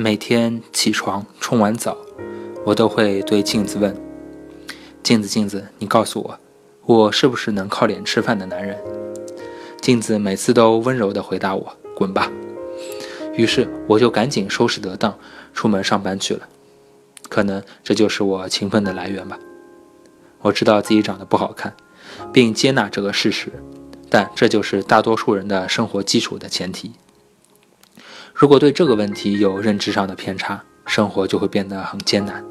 每天起床冲完澡，我都会对镜子问：“镜子，镜子，你告诉我，我是不是能靠脸吃饭的男人？”镜子每次都温柔地回答我：“滚吧。”于是我就赶紧收拾得当，出门上班去了。可能这就是我勤奋的来源吧。我知道自己长得不好看，并接纳这个事实，但这就是大多数人的生活基础的前提。如果对这个问题有认知上的偏差，生活就会变得很艰难。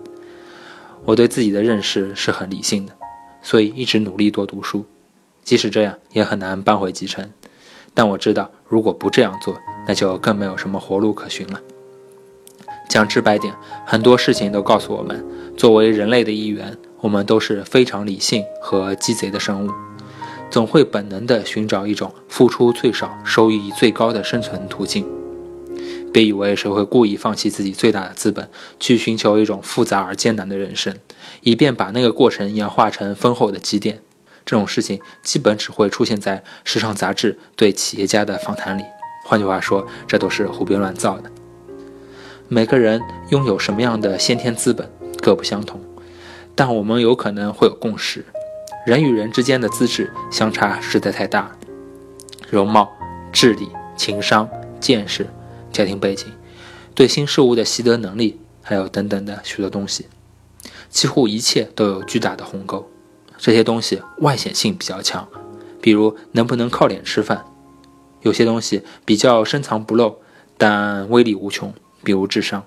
我对自己的认识是很理性的，所以一直努力多读书，即使这样也很难扳回几城。但我知道，如果不这样做，那就更没有什么活路可循了。讲直白点，很多事情都告诉我们，作为人类的一员，我们都是非常理性和鸡贼的生物，总会本能地寻找一种付出最少、收益最高的生存途径。别以为谁会故意放弃自己最大的资本，去寻求一种复杂而艰难的人生，以便把那个过程演化成丰厚的积淀。这种事情基本只会出现在时尚杂志对企业家的访谈里。换句话说，这都是胡编乱造的。每个人拥有什么样的先天资本各不相同，但我们有可能会有共识：人与人之间的资质相差实在太大，容貌、智力、情商、见识。家庭背景、对新事物的习得能力，还有等等的许多东西，几乎一切都有巨大的鸿沟。这些东西外显性比较强，比如能不能靠脸吃饭；有些东西比较深藏不露，但威力无穷，比如智商；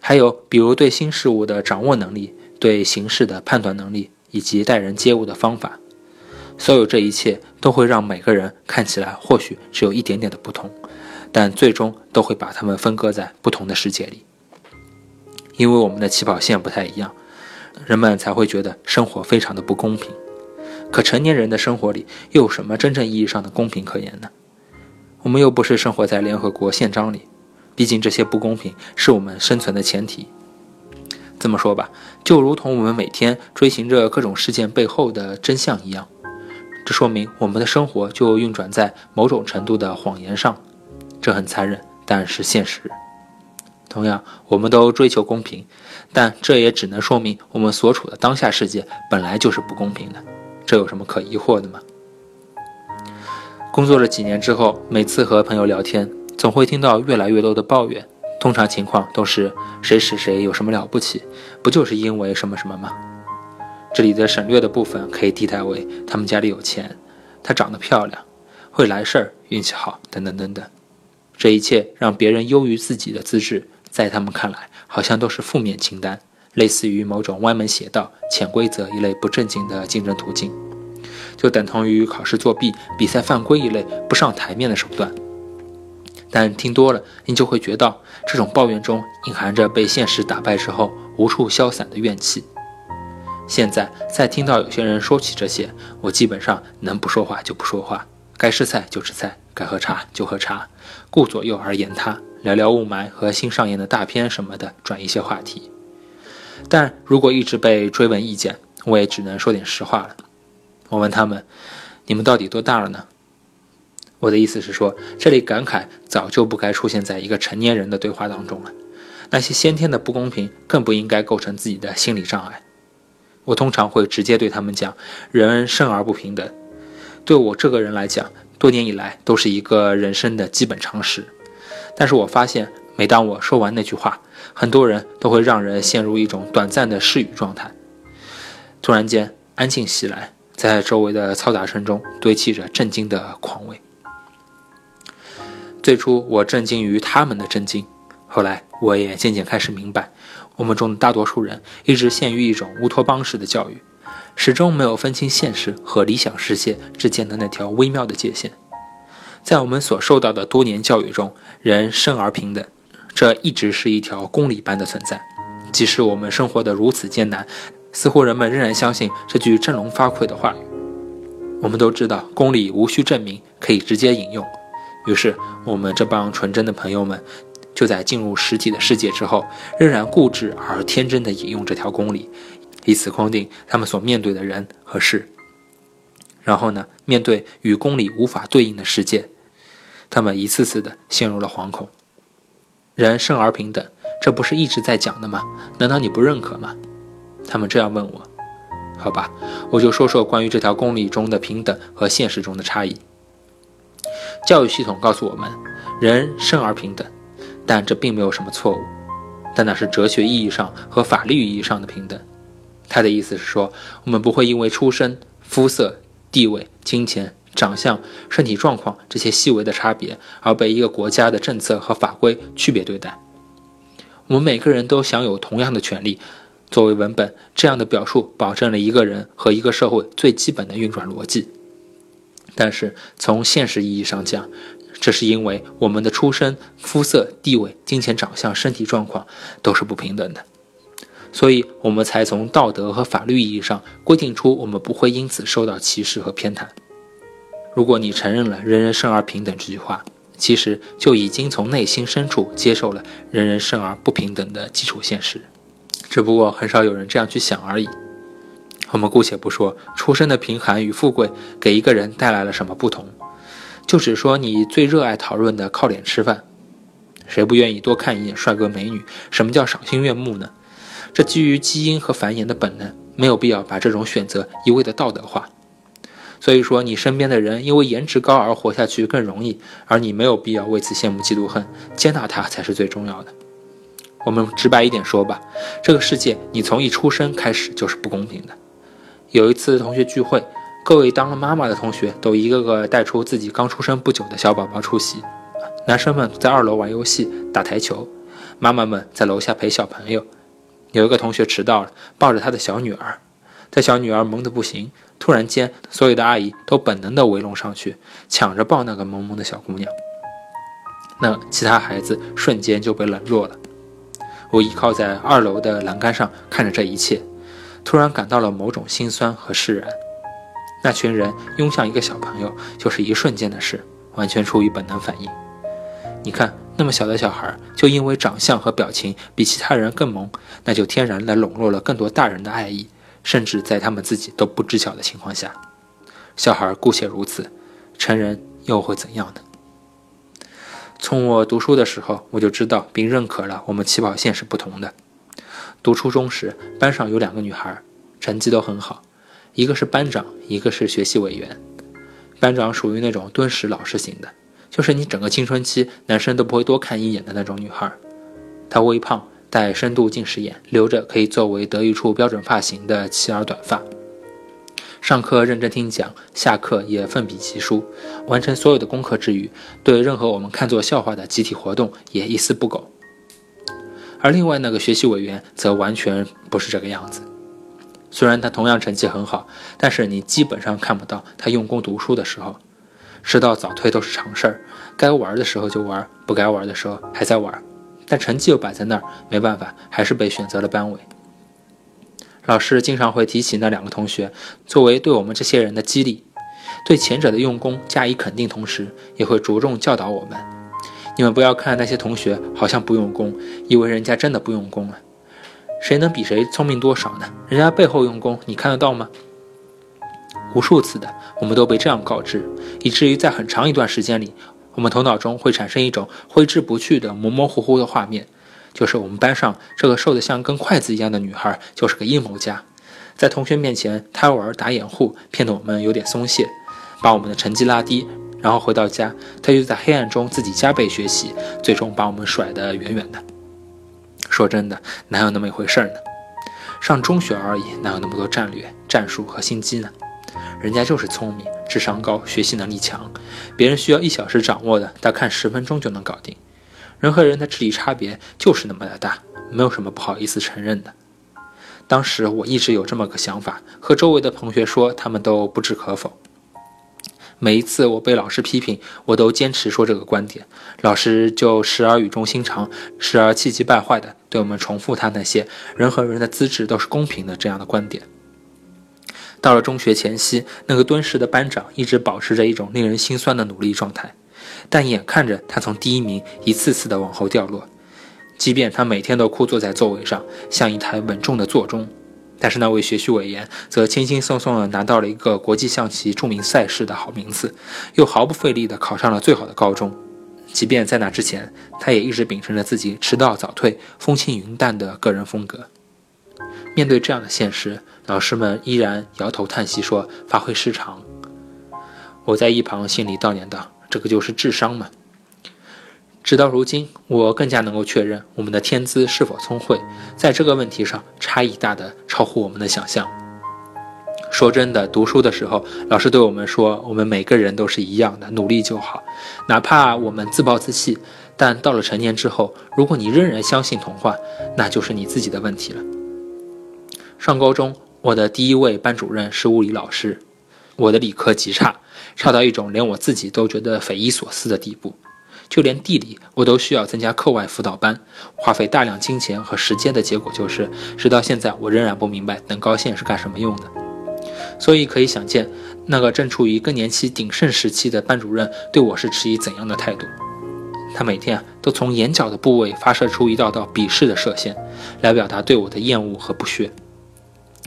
还有比如对新事物的掌握能力、对形势的判断能力以及待人接物的方法。所有这一切都会让每个人看起来或许只有一点点的不同。但最终都会把他们分割在不同的世界里，因为我们的起跑线不太一样，人们才会觉得生活非常的不公平。可成年人的生活里又有什么真正意义上的公平可言呢？我们又不是生活在联合国宪章里，毕竟这些不公平是我们生存的前提。这么说吧，就如同我们每天追寻着各种事件背后的真相一样，这说明我们的生活就运转在某种程度的谎言上。这很残忍，但是现实。同样，我们都追求公平，但这也只能说明我们所处的当下世界本来就是不公平的。这有什么可疑惑的吗？工作了几年之后，每次和朋友聊天，总会听到越来越多的抱怨。通常情况都是谁使谁有什么了不起，不就是因为什么什么吗？这里的省略的部分可以替代为他们家里有钱，她长得漂亮，会来事儿，运气好，等等等等。这一切让别人优于自己的资质，在他们看来好像都是负面清单，类似于某种歪门邪道、潜规则一类不正经的竞争途径，就等同于考试作弊、比赛犯规一类不上台面的手段。但听多了，你就会觉得这种抱怨中隐含着被现实打败之后无处消散的怨气。现在再听到有些人说起这些，我基本上能不说话就不说话，该吃菜就吃菜。该喝茶就喝茶，顾左右而言他，聊聊雾霾和新上映的大片什么的，转一些话题。但如果一直被追问意见，我也只能说点实话了。我问他们：“你们到底多大了呢？”我的意思是说，这类感慨早就不该出现在一个成年人的对话当中了。那些先天的不公平，更不应该构成自己的心理障碍。我通常会直接对他们讲：“人生而不平等。”对我这个人来讲。多年以来都是一个人生的基本常识，但是我发现，每当我说完那句话，很多人都会让人陷入一种短暂的失语状态。突然间，安静袭来，在周围的嘈杂声中堆砌着震惊的狂味。最初，我震惊于他们的震惊，后来，我也渐渐开始明白，我们中的大多数人一直陷于一种乌托邦式的教育。始终没有分清现实和理想世界之间的那条微妙的界限。在我们所受到的多年教育中，人生而平等，这一直是一条公理般的存在。即使我们生活得如此艰难，似乎人们仍然相信这句振聋发聩的话语。我们都知道，公理无需证明，可以直接引用。于是，我们这帮纯真的朋友们，就在进入实体的世界之后，仍然固执而天真地引用这条公理。以此框定他们所面对的人和事，然后呢，面对与公理无法对应的世界，他们一次次的陷入了惶恐。人生而平等，这不是一直在讲的吗？难道你不认可吗？他们这样问我。好吧，我就说说关于这条公理中的平等和现实中的差异。教育系统告诉我们，人生而平等，但这并没有什么错误。但那是哲学意义上和法律意义上的平等。他的意思是说，我们不会因为出身、肤色、地位、金钱、长相、身体状况这些细微的差别而被一个国家的政策和法规区别对待。我们每个人都享有同样的权利。作为文本，这样的表述保证了一个人和一个社会最基本的运转逻辑。但是从现实意义上讲，这是因为我们的出身、肤色、地位、金钱、长相、身体状况都是不平等的，所以我们才从道德和法律意义上规定出我们不会因此受到歧视和偏袒。如果你承认了“人人生而平等”这句话，其实就已经从内心深处接受了“人人生而不平等”的基础现实。只不过很少有人这样去想而已。我们姑且不说出身的贫寒与富贵给一个人带来了什么不同，就只说你最热爱讨论的靠脸吃饭，谁不愿意多看一眼帅哥美女？什么叫赏心悦目呢？这基于基因和繁衍的本能，没有必要把这种选择一味的道德化。所以说，你身边的人因为颜值高而活下去更容易，而你没有必要为此羡慕嫉妒恨，接纳他才是最重要的。我们直白一点说吧，这个世界你从一出生开始就是不公平的。有一次同学聚会，各位当了妈妈的同学都一个个带出自己刚出生不久的小宝宝出席。男生们在二楼玩游戏、打台球，妈妈们在楼下陪小朋友。有一个同学迟到了，抱着他的小女儿，他小女儿萌得不行。突然间，所有的阿姨都本能地围拢上去，抢着抱那个萌萌的小姑娘。那其他孩子瞬间就被冷落了。我依靠在二楼的栏杆上看着这一切，突然感到了某种心酸和释然。那群人拥向一个小朋友，就是一瞬间的事，完全出于本能反应。你看，那么小的小孩，就因为长相和表情比其他人更萌，那就天然地笼络了更多大人的爱意，甚至在他们自己都不知晓的情况下。小孩姑且如此，成人又会怎样呢？从我读书的时候，我就知道并认可了我们起跑线是不同的。读初中时，班上有两个女孩，成绩都很好，一个是班长，一个是学习委员。班长属于那种敦实老实型的，就是你整个青春期男生都不会多看一眼的那种女孩。她微胖，戴深度近视眼，留着可以作为德育处标准发型的齐耳短发。上课认真听讲，下课也奋笔疾书，完成所有的功课之余，对任何我们看作笑话的集体活动也一丝不苟。而另外那个学习委员则完全不是这个样子。虽然他同样成绩很好，但是你基本上看不到他用功读书的时候，迟到早退都是常事儿，该玩的时候就玩，不该玩的时候还在玩，但成绩又摆在那儿，没办法，还是被选择了班委。老师经常会提起那两个同学，作为对我们这些人的激励，对前者的用功加以肯定，同时也会着重教导我们：你们不要看那些同学好像不用功，以为人家真的不用功啊？谁能比谁聪明多少呢？人家背后用功，你看得到吗？无数次的，我们都被这样告知，以至于在很长一段时间里，我们头脑中会产生一种挥之不去的模模糊糊的画面。就是我们班上这个瘦得像根筷子一样的女孩，就是个阴谋家，在同学面前贪玩打掩护，骗得我们有点松懈，把我们的成绩拉低，然后回到家，她就在黑暗中自己加倍学习，最终把我们甩得远远的。说真的，哪有那么一回事呢？上中学而已，哪有那么多战略、战术和心机呢？人家就是聪明，智商高，学习能力强，别人需要一小时掌握的，他看十分钟就能搞定。人和人的智力差别就是那么的大，没有什么不好意思承认的。当时我一直有这么个想法，和周围的同学说，他们都不置可否。每一次我被老师批评，我都坚持说这个观点，老师就时而语重心长，时而气急败坏的对我们重复他那些人和人的资质都是公平的这样的观点。到了中学前夕，那个敦实的班长一直保持着一种令人心酸的努力状态。但眼看着他从第一名一次次的往后掉落，即便他每天都枯坐在座位上，像一台稳重的座钟，但是那位学习委员则轻轻松松地拿到了一个国际象棋著名赛事的好名次，又毫不费力地考上了最好的高中。即便在那之前，他也一直秉承着自己迟到早退、风轻云淡的个人风格。面对这样的现实，老师们依然摇头叹息说：“发挥失常。”我在一旁心里悼念道：“这个就是智商嘛。”直到如今，我更加能够确认我们的天资是否聪慧，在这个问题上差异大的超乎我们的想象。说真的，读书的时候，老师对我们说，我们每个人都是一样的，努力就好。哪怕我们自暴自弃，但到了成年之后，如果你仍然相信童话，那就是你自己的问题了。上高中，我的第一位班主任是物理老师，我的理科极差，差到一种连我自己都觉得匪夷所思的地步。就连地理我都需要增加课外辅导班，花费大量金钱和时间的结果就是，直到现在我仍然不明白等高线是干什么用的。所以可以想见，那个正处于更年期鼎盛时期的班主任对我是持以怎样的态度。他每天啊都从眼角的部位发射出一道道鄙视的射线，来表达对我的厌恶和不屑。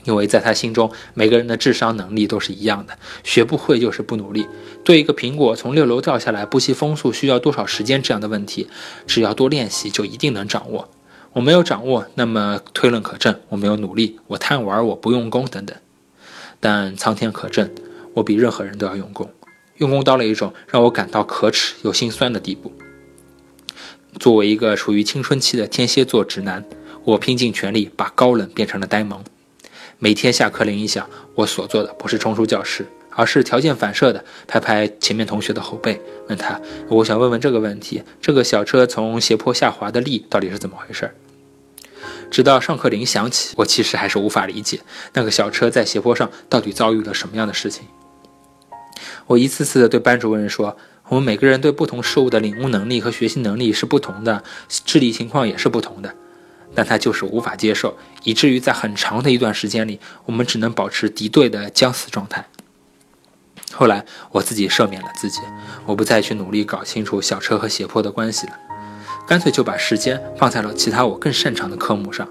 因为在他心中，每个人的智商能力都是一样的，学不会就是不努力。对一个苹果从六楼掉下来不惜风速需要多少时间这样的问题，只要多练习就一定能掌握。我没有掌握，那么推论可证；我没有努力，我贪玩，我不用功等等。但苍天可证，我比任何人都要用功，用功到了一种让我感到可耻又心酸的地步。作为一个处于青春期的天蝎座直男，我拼尽全力把高冷变成了呆萌。每天下课铃一响，我所做的不是冲出教室，而是条件反射的拍拍前面同学的后背，问他：“我想问问这个问题，这个小车从斜坡下滑的力到底是怎么回事？”直到上课铃响起，我其实还是无法理解那个小车在斜坡上到底遭遇了什么样的事情。我一次次的对班主任说：“我们每个人对不同事物的领悟能力和学习能力是不同的，智力情况也是不同的。”但他就是无法接受，以至于在很长的一段时间里，我们只能保持敌对的僵死状态。后来我自己赦免了自己，我不再去努力搞清楚小车和斜坡的关系了，干脆就把时间放在了其他我更擅长的科目上。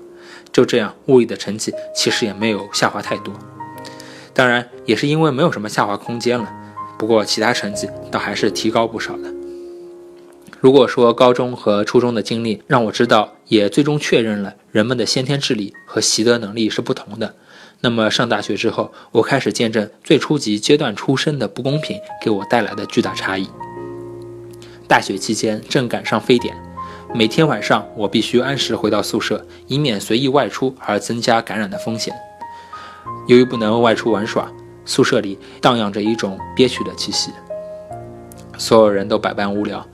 就这样，物理的成绩其实也没有下滑太多，当然也是因为没有什么下滑空间了。不过其他成绩倒还是提高不少的。如果说高中和初中的经历让我知道，也最终确认了人们的先天智力和习得能力是不同的，那么上大学之后，我开始见证最初级阶段出生的不公平给我带来的巨大差异。大学期间正赶上非典，每天晚上我必须按时回到宿舍，以免随意外出而增加感染的风险。由于不能外出玩耍，宿舍里荡漾着一种憋屈的气息，所有人都百般无聊。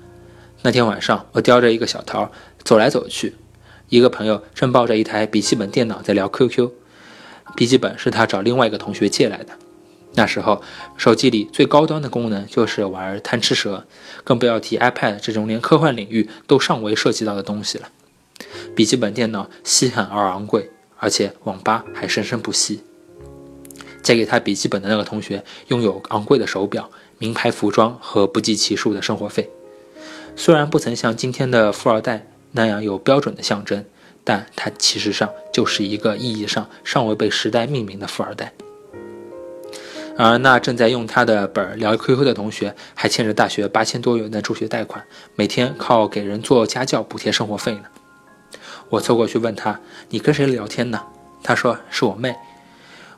那天晚上，我叼着一个小桃走来走去，一个朋友正抱着一台笔记本电脑在聊 QQ。笔记本是他找另外一个同学借来的。那时候，手机里最高端的功能就是玩贪吃蛇，更不要提 iPad 这种连科幻领域都尚未涉及到的东西了。笔记本电脑稀罕而昂贵，而且网吧还生生不息。借给他笔记本的那个同学拥有昂贵的手表、名牌服装和不计其数的生活费。虽然不曾像今天的富二代那样有标准的象征，但他其实上就是一个意义上尚未被时代命名的富二代。而那正在用他的本聊 QQ 的同学，还欠着大学八千多元的助学贷款，每天靠给人做家教补贴生活费呢。我凑过去问他：“你跟谁聊天呢？”他说：“是我妹。”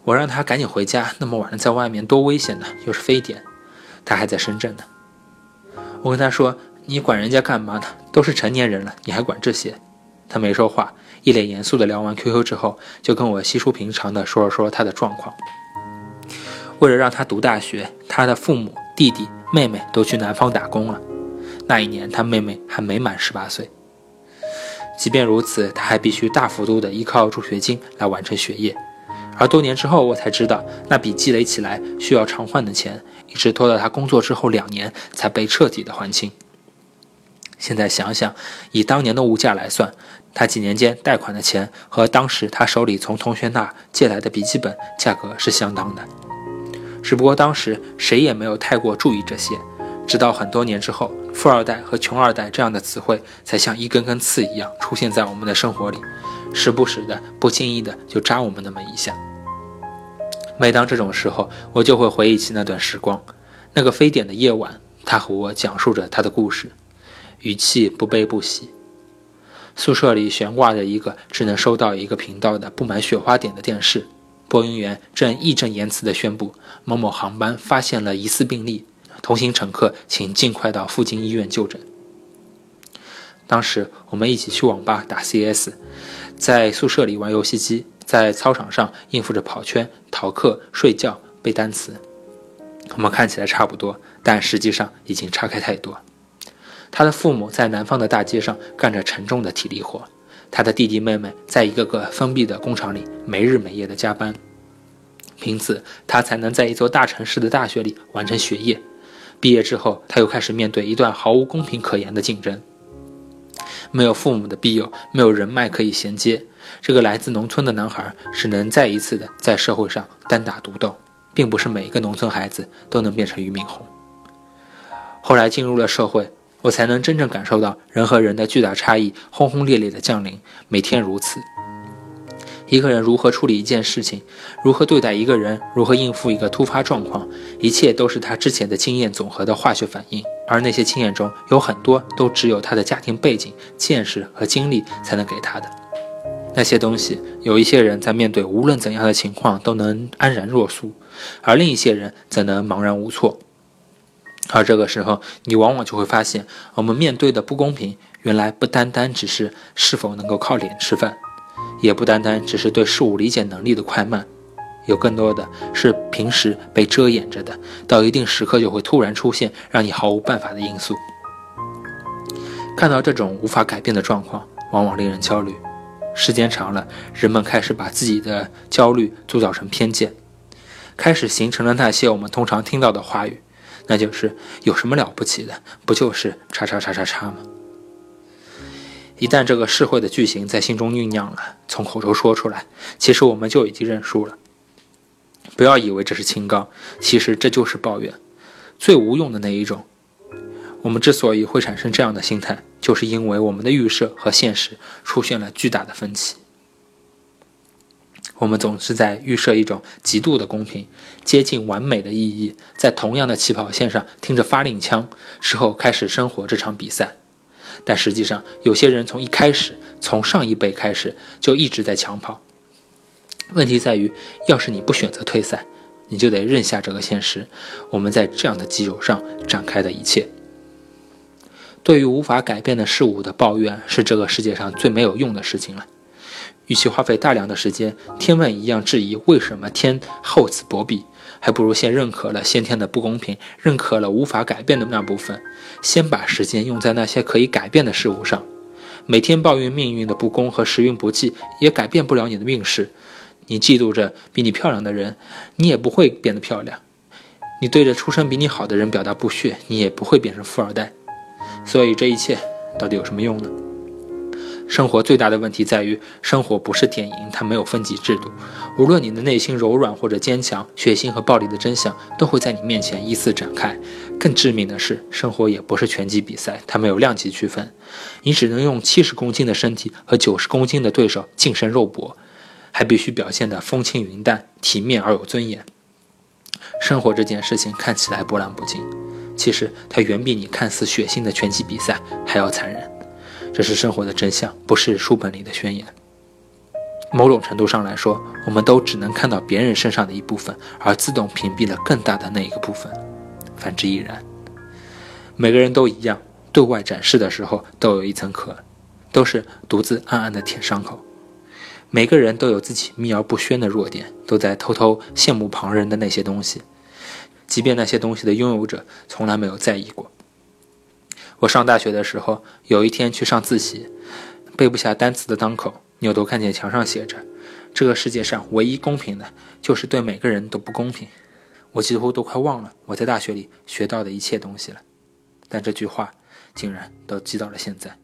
我让他赶紧回家，那么晚了在外面多危险呢，又是非典，他还在深圳呢。我跟他说。你管人家干嘛呢？都是成年人了，你还管这些？他没说话，一脸严肃的聊完 QQ 之后，就跟我稀疏平常的说了说他的状况。为了让他读大学，他的父母、弟弟、妹妹都去南方打工了。那一年，他妹妹还没满十八岁。即便如此，他还必须大幅度的依靠助学金来完成学业。而多年之后，我才知道，那笔积累起来需要偿还的钱，一直拖到他工作之后两年才被彻底的还清。现在想想，以当年的物价来算，他几年间贷款的钱和当时他手里从同学那借来的笔记本价格是相当的。只不过当时谁也没有太过注意这些，直到很多年之后，富二代和穷二代这样的词汇才像一根根刺一样出现在我们的生活里，时不时的、不经意的就扎我们那么一下。每当这种时候，我就会回忆起那段时光，那个非典的夜晚，他和我讲述着他的故事。语气不悲不喜。宿舍里悬挂着一个只能收到一个频道的布满雪花点的电视，播音员正义正言辞地宣布某某航班发现了疑似病例，同行乘客请尽快到附近医院就诊。当时我们一起去网吧打 CS，在宿舍里玩游戏机，在操场上应付着跑圈、逃课、睡觉、背单词。我们看起来差不多，但实际上已经差开太多。他的父母在南方的大街上干着沉重的体力活，他的弟弟妹妹在一个个封闭的工厂里没日没夜的加班，凭此他才能在一座大城市的大学里完成学业。毕业之后，他又开始面对一段毫无公平可言的竞争。没有父母的庇佑，没有人脉可以衔接，这个来自农村的男孩只能再一次的在社会上单打独斗，并不是每一个农村孩子都能变成俞敏洪。后来进入了社会，我才能真正感受到人和人的巨大差异，轰轰烈烈的降临，每天如此。一个人如何处理一件事情，如何对待一个人，如何应付一个突发状况，一切都是他之前的经验总和的化学反应。而那些经验中有很多都只有他的家庭背景、见识和经历才能给他的。那些东西，有一些人在面对无论怎样的情况都能安然若素，而另一些人则能茫然无措。而这个时候，你往往就会发现，我们面对的不公平，原来不单单只是是否能够靠脸吃饭。也不单单只是对事物理解能力的快慢，有更多的是平时被遮掩着的，到一定时刻就会突然出现，让你毫无办法的因素。看到这种无法改变的状况，往往令人焦虑。时间长了，人们开始把自己的焦虑铸造成偏见，开始形成了那些我们通常听到的话语，那就是有什么了不起的？不就是叉叉叉叉叉吗？一旦这个社会的剧情在心中酝酿了，从口中说出来，其实我们就已经认输了。不要以为这是清高，其实这就是抱怨，最无用的那一种。我们之所以会产生这样的心态，就是因为我们的预设和现实出现了巨大的分歧。我们总是在预设一种极度的公平、接近完美的意义，在同样的起跑线上听着发令枪，之后开始生活这场比赛。但实际上，有些人从一开始，从上一辈开始就一直在抢跑。问题在于，要是你不选择退赛，你就得认下这个现实。我们在这样的基础上展开的一切，对于无法改变的事物的抱怨，是这个世界上最没有用的事情了。与其花费大量的时间天问一样质疑为什么天厚此薄彼。还不如先认可了先天的不公平，认可了无法改变的那部分，先把时间用在那些可以改变的事物上。每天抱怨命运的不公和时运不济，也改变不了你的运势。你嫉妒着比你漂亮的人，你也不会变得漂亮；你对着出身比你好的人表达不屑，你也不会变成富二代。所以这一切到底有什么用呢？生活最大的问题在于，生活不是电影，它没有分级制度。无论你的内心柔软或者坚强，血腥和暴力的真相都会在你面前依次展开。更致命的是，生活也不是拳击比赛，它没有量级区分。你只能用七十公斤的身体和九十公斤的对手近身肉搏，还必须表现得风轻云淡、体面而有尊严。生活这件事情看起来波澜不惊，其实它远比你看似血腥的拳击比赛还要残忍。这是生活的真相，不是书本里的宣言。某种程度上来说，我们都只能看到别人身上的一部分，而自动屏蔽了更大的那一个部分。反之亦然。每个人都一样，对外展示的时候都有一层壳，都是独自暗暗的舔伤口。每个人都有自己秘而不宣的弱点，都在偷偷羡慕旁人的那些东西，即便那些东西的拥有者从来没有在意过。我上大学的时候，有一天去上自习，背不下单词的当口，扭头看见墙上写着：“这个世界上唯一公平的，就是对每个人都不公平。”我几乎都快忘了我在大学里学到的一切东西了，但这句话竟然都记到了现在。